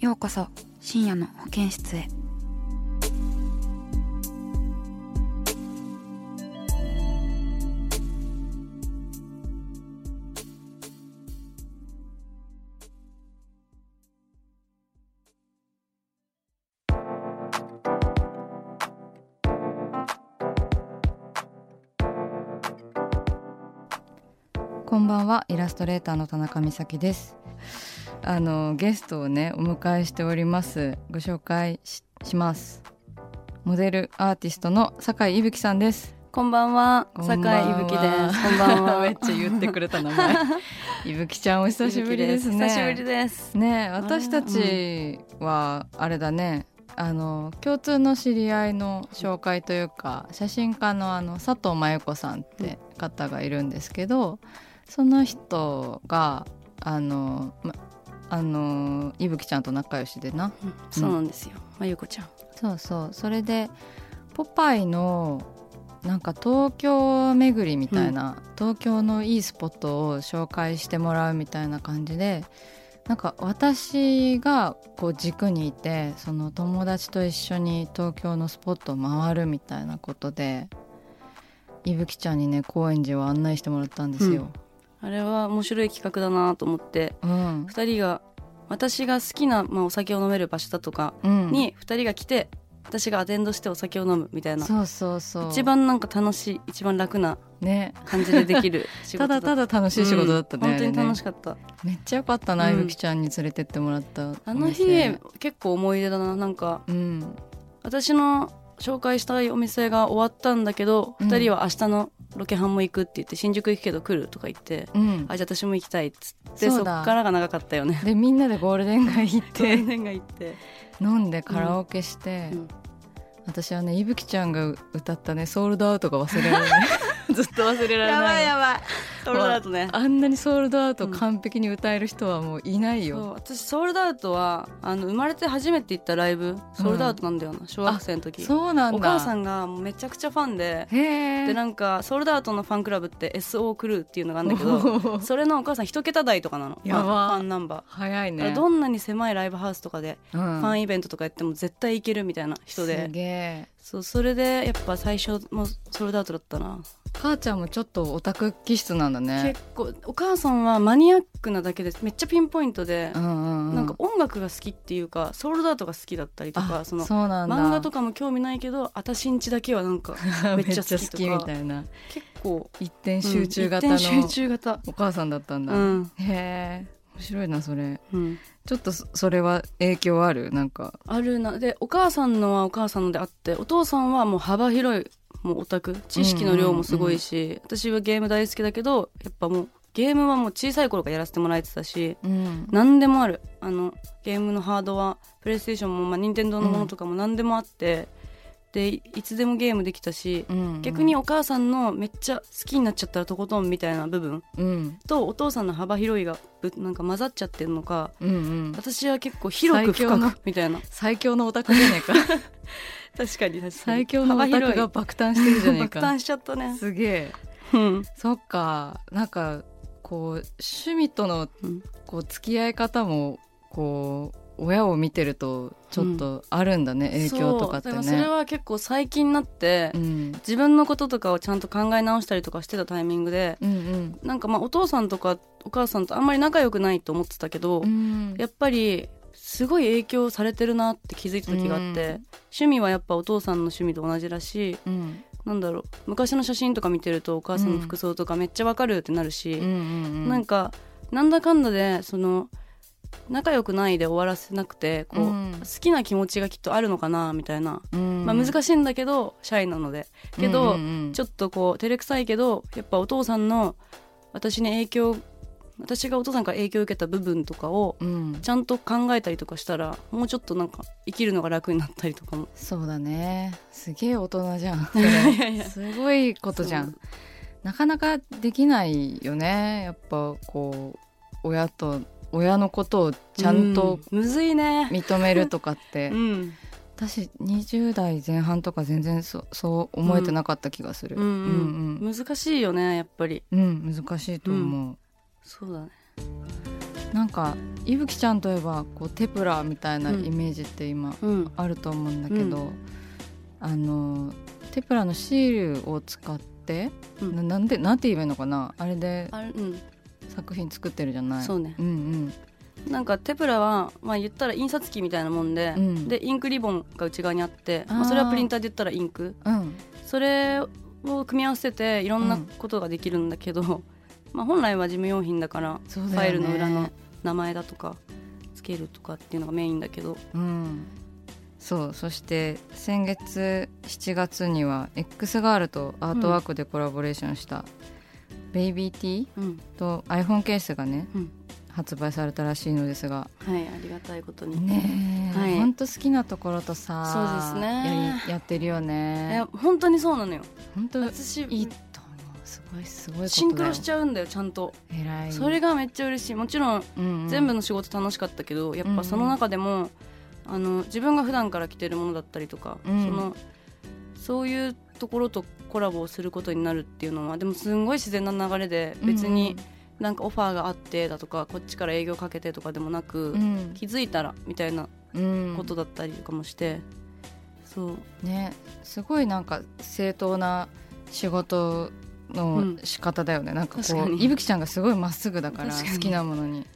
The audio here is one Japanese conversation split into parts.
ようこそ深夜の保健室へ。こんばんはイラストレーターの田中美咲です。あのゲストをねお迎えしております。ご紹介しします。モデルアーティストの酒井いぶきさんです。こんばんは、酒は。井いぶきです。こんばんは。めっちゃ言ってくれた名前。いぶきちゃんお久しぶりですね。久しぶりです。ねえ私たちはあれだね。あの共通の知り合いの紹介というか写真家のあの佐藤真由子さんって方がいるんですけどその人があの、ま、あのいぶきちゃんと仲良しでなうんそうなんですよ。まゆこちゃん。そうそうそれでポパイのなんか東京巡りみたいな、東京のいいスポットを紹介してもらうみたいな感じでなんか私がこう軸にいてその友達と一緒に東京のスポットを回るみたいなことでいぶきちゃんにね高円寺を案内してもらったんですよ。あれは面白い企画だなと思って、うん。二人が私が好きなまあお酒を飲める場所だとかうん。に二人が来て、私がアテンドしてお酒を飲むみたいな。そうそうそう。一番なんか楽しい、一番楽なね。感じでできる 仕た事だだただ楽しい仕事だったね、うん本当に楽しかった。めっちゃよかったな、うん。いぶきちゃんに連れてってもらった。あの日結構思い出だな。なんか。うん。私の紹介したいお店が終わったんだけど、うん。二人は明日のロケハンも行くって言って新宿行くけど来るとか言って、うん。あじゃあ私も行きたいっつってそうっからが長かったよね。でみんなでゴールデン街行っ定て年が行って、飲んでカラオケして、うん。私はねいぶきちゃんが歌ったね「ソールドアウト」が忘れられない。ずっと忘れられない。やばいソールドアウトね。あんなにソールドアウト完璧に歌える人はもういないよ、そう私ソールドアウトはあの生まれて初めて行ったライブソールドアウトなんだよな、小学生の時。そうなんだ。お母さんがめちゃくちゃファンで。でなんかソールドアウトのファンクラブって SO クルーっていうのがあるんだけど それのお母さん一桁台とかなの。やば。ファンファンナンバー。早いね。どんなに狭いライブハウスとかでうん。ファンイベントとかやっても絶対行けるみたいな人すで、げえそうそれでやっぱ最初もソールドアウトだったな、母ちゃんもちょっとオタク気質なんだね。結構お母さんはマニアックなだけでめっちゃピンポイントで、うんうんうん。なんか音楽が好きっていうかソールドアウトが好きだったりとかあその漫画とかも興味ないけど私んちだけはなんか めっちゃ好きとか。みたいな。結構一点集中型のうん一点集中型。お母さんだったんだ、うん、へえ面白いなそれ。うん、ちょっとそそれは影響ある？なんか。あるな。でお母さんのはお母さんのであってお父さんはもう幅広いもうオタク。知識の量もすごいし、私はゲーム大好きだけどやっぱもうゲームはもう小さい頃からやらせてもらえてたしうん。何でもある。あのゲームのハードはプレイステーションも、まあ、任天堂のものとかも何でもあって、でいいつでもゲームできたし、うん逆にお母さんのめっちゃ好きになっちゃったらとことんみたいな部分うん。とお父さんの幅広いがぶなんか混ざっちゃってるのかうんうん。私は結構広く深くみたいな。最強のオタクじゃねえか。確かに確かに。最強のオタクが爆誕してるじゃねえか。爆誕しちゃったね。すげえ。うん。そっか。なんかこう趣味とのうん。こう付き合い方もこう親を見てるとちょっとあるんだね、影響とかってね。それは結構最近になって、うん。自分のこととかをちゃんと考え直したりとかしてたタイミングでうんなんかまあお父さんとかお母さんとあんまり仲良くないと思ってたけど、うん。うんやっぱりすごい影響されてるなって気づいた時があって、うん。趣味はやっぱお父さんの趣味と同じだしうん。なんだろう昔の写真とか見てるとお母さんの服装とかめっちゃわかるってなるし、うんうん。なんかなんだかんだでその仲良くないで終わらせなくてこう、うん。好きな気持ちがきっとあるのかなみたいな、うん。まあ、難しいんだけどシャイなので。けど、ちょょっとこう照れくさいけどやっぱお父さんの私に影響私がお父さんから影響を受けた部分とかをうん。ちゃんと考えたりとかしたらもうちょっとなんか生きるのが楽になったりとかも。そうだね。すげえ大人じゃん。すごいことじゃん。なかなかできないよね。やっぱこう親と親のことをちゃんとうん。むずいね。認めるとかって、うん。私20代前半とか全然そそう思えてなかった気がする、うんうん。うん難しいよねやっぱり。うんうん難しいと思う、そうだね。なんかいぶきちゃんといえばこうテプラみたいなイメージって今うん。あると思うんだけど、うん。あのテプラのシールを使って、うん。ななんでなんて言えばいいのかな？あれであれうん作品作ってるじゃない。そうね。うんなんかテプラはまあ言ったら印刷機みたいなもんで、うん。でインクリボンが内側にあってまあ、それはプリンターで言ったらインク。うん。うんそれを組み合わせていろんなことができるんだけど、まあ本来は事務用品だからファイルの裏の名前だとかつけるとかっていうのがメインだけど。うん。そう。そして先月7月には X ガールとアートワークでコラボレーションした、ベイビーティーうん。と iPhone ケースがね、うん。発売されたらしいのですが。はいありがたいことに、ねえ、はい。ほんと好きなところとさそうですね。やりやってるよいねや本当にそうなのよ。本当い私いと思う。すごいすごいシンクロしちゃうんだよちゃんと。偉い。それがめっちゃ嬉しい。もちろんうんうん。全部の仕事楽しかったけどやっぱその中でも、あの自分が普段から着てるものだったりとか、うん。そのそういうところとコラボをすることになるっていうのはでもすんごい自然な流れで別になんかオファーがあってだとかこっちから営業かけてとかでもなく、うん。気づいたらみたいなうんことだったりとかもして、そう。ね。すごいなんか正当な仕事の仕方だよね、なんかこういぶきちゃんがすごいまっすぐだから好きなものに。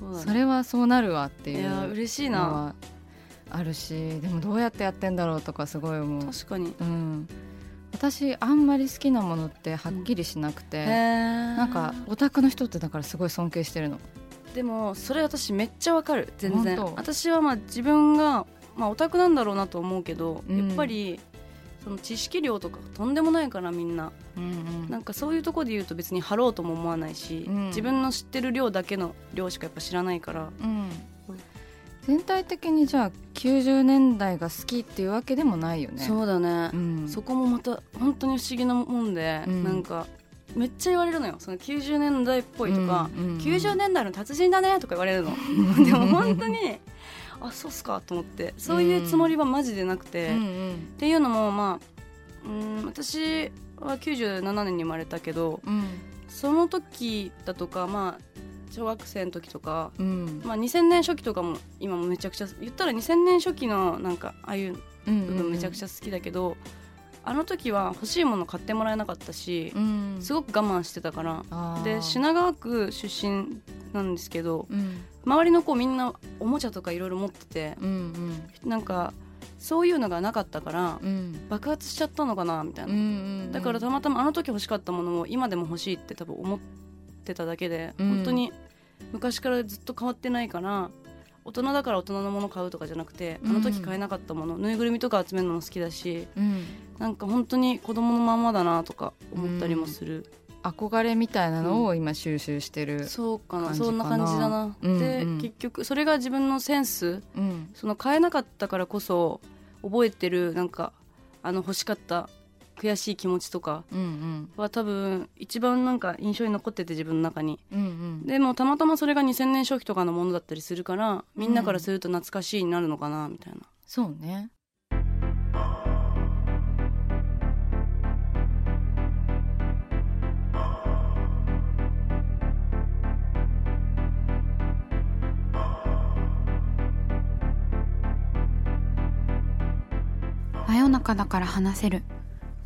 そね。それはそうなるわっていういや嬉しいな。のはあるしでもどうやってやってんだろうとかすごい思う、確かに。うん、私あんまり好きなものってはっきりしなくて、へー。なんかオタクの人ってだからすごい尊敬してるの。でもそれ私めっちゃわかる全然。私はまあ自分がまあオタクなんだろうなと思うけど、うん。やっぱりその知識量とかとんでもないからみんな。うんなんかそういうところで言うと別に貼ろうとも思わないし、うん。自分の知ってる量だけの量しかやっぱ知らないから。うん。全体的にじゃあ90年代が好きっていうわけでもないよね。そうだね、うん。そこもまた本当に不思議なもんで、うん。なんかめっちゃ言われるのよ。その90年代っぽいとか、うんうんうん。90年代の達人だねとか言われるの。でも本当にあそうっすかと思ってそういうつもりはマジでなくて、うん。うっん。ていうのもまあうん私は97年に生まれたけどうん。その時だとかまあ小学生の時とか、うん。まあ、2000年初期とかも今もめちゃくちゃ言ったら2000年初期のなんかああいううん部分めちゃくちゃ好きだけど、あの時は欲しいもの買ってもらえなかったし、うん。すごく我慢してたから。で品川区出身なんですけどうん。周りの子みんなおもちゃとかいろいろ持っててうんうん。なんかそういうのがなかったからうん。爆発しちゃったのかなみたいな、だからたまたまあの時欲しかったものを今でも欲しいって多分思ってただけで、うん。本当に昔からずっと変わってないから大人だから大人のもの買うとかじゃなくて、うん。あの時買えなかったものぬいぐるみとか集めるのも好きだしうん。なんか本当に子供のまんまだなとか思ったりもする、憧れみたいなのを今収集してるそうかなそんな感じだな、うんで、うん。結局それが自分のセンスうん。その買えなかったからこそ覚えてるなんかあの欲しかった悔しい気持ちとかうんうん。は多分一番なんか印象に残ってて自分の中に。うんうん。でもたまたまそれが2000年初期とかのものだったりするからみんなからすると懐かしいになるのかなみたいな、そうね。真夜中だから話せる